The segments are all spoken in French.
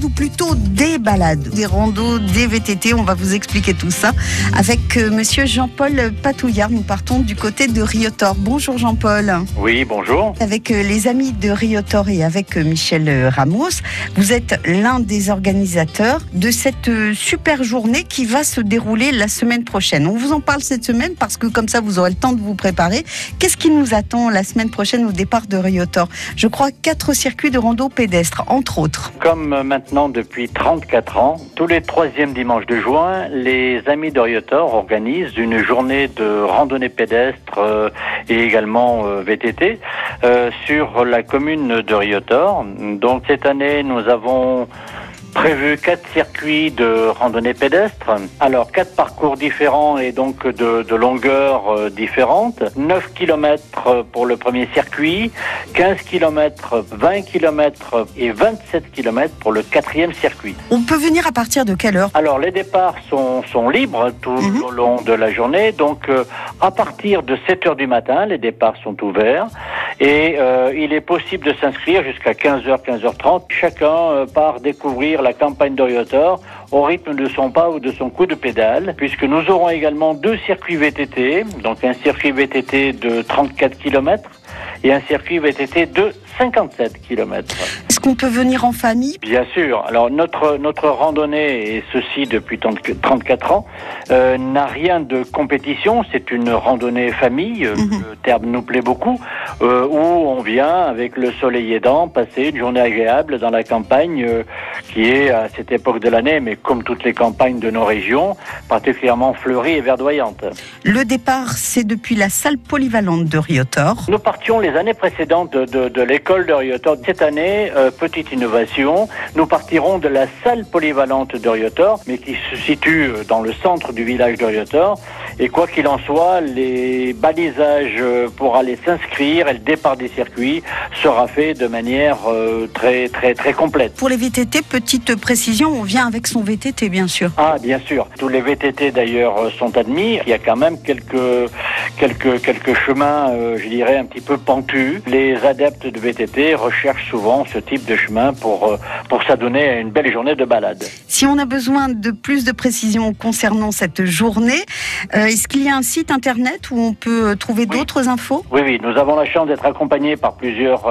balades ou plutôt des balades, des randos, des VTT. On va vous expliquer tout ça avec euh, monsieur Jean-Paul Patouillard. Nous partons du côté de Riotor. Bonjour Jean-Paul. Oui, bonjour. Avec euh, les amis de Riotor et avec euh, Michel Ramos, vous êtes l'un des organisateurs de cette super journée qui va se dérouler la semaine prochaine. On vous en parle cette semaine parce que comme ça vous aurez le temps de vous préparer. Qu'est-ce qui nous attend la semaine prochaine au départ de Riotor? Je crois quatre circuits de rando pédestre, entre autres. Comme maintenant depuis 34 ans, tous les troisièmes dimanches de juin, les amis de Riotor organisent une journée de randonnée pédestre euh, et également euh, VTT euh, sur la commune de Riotor. Donc cette année, nous avons prévu quatre circuits de randonnée pédestre. Alors quatre parcours différents et donc de, de longueurs euh, différentes. 9 km pour le premier circuit, 15 km, 20 km et 27 km pour le quatrième circuit. On peut venir à partir de quelle heure? Alors les départs sont, sont libres tout Mhm. au long de la journée. Donc euh, à partir de 7 heures du matin, les départs sont ouverts. Et euh, il est possible de s'inscrire jusqu'à 15h, 15h30. Chacun euh, part découvrir la campagne d'Oriotor au rythme de son pas ou de son coup de pédale, puisque nous aurons également deux circuits VTT, donc un circuit VTT de 34 km et un circuit VTT de 57 km. Est-ce qu'on peut venir en famille? Bien sûr. Alors notre notre randonnée et ceci depuis 30 34 ans euh, n'a rien de compétition. C'est une randonnée famille. Mhm. Le terme nous plaît beaucoup. Euh, où on vient avec le soleil aidant passer une journée agréable dans la campagne euh, qui est à cette époque de l'année, mais comme toutes les campagnes de nos régions, particulièrement fleurie et verdoyante. Le départ, c'est depuis la salle polyvalente de Riotor. Nous partions les années précédentes de, de, de l'école de Riotor. Cette année, euh, petite innovation, nous partirons de la salle polyvalente de Riotor, mais qui se situe dans le centre du village de Riotor. Et quoi qu'il en soit, les balisages pour aller s'inscrire et le départ des circuits sera fait de manière euh, très très très complète. Pour les VTT, petite précision, on vient avec son VTT, bien sûr. Ah, bien sûr. Tous les VTT d'ailleurs euh, sont admis. Il y a quand même quelques quelques quelques chemins, euh, je dirais, un petit peu pentus. Les adeptes de VTT recherchent souvent ce type de chemin pour euh, pour s'adonner à une belle journée de balade. Si on a besoin de plus de précisions concernant cette journée, euh, est-ce qu'il y a un site internet où on peut trouver Oui. d'autres infos? Oui, oui, nous avons la chance d'être accompagnés par plusieurs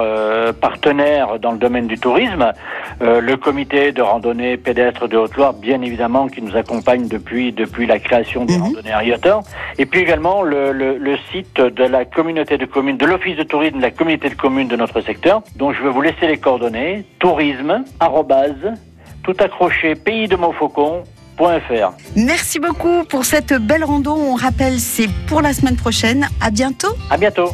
partenaires dans le domaine du tourisme. Le comité de randonnée pédestre de Haute-Loire, bien évidemment, qui nous accompagne depuis, depuis la création des Mhm. randonnées Ariotor. Et puis également le, le, le site de la communauté de communes, de l'office de tourisme de la communauté de communes de notre secteur, dont je vais vous laisser les coordonnées. Tourisme, arrobase, tout accroché, pays de Montfaucon.fr. Merci beaucoup pour cette belle rando. On rappelle, c'est pour la semaine prochaine. À bientôt. À bientôt.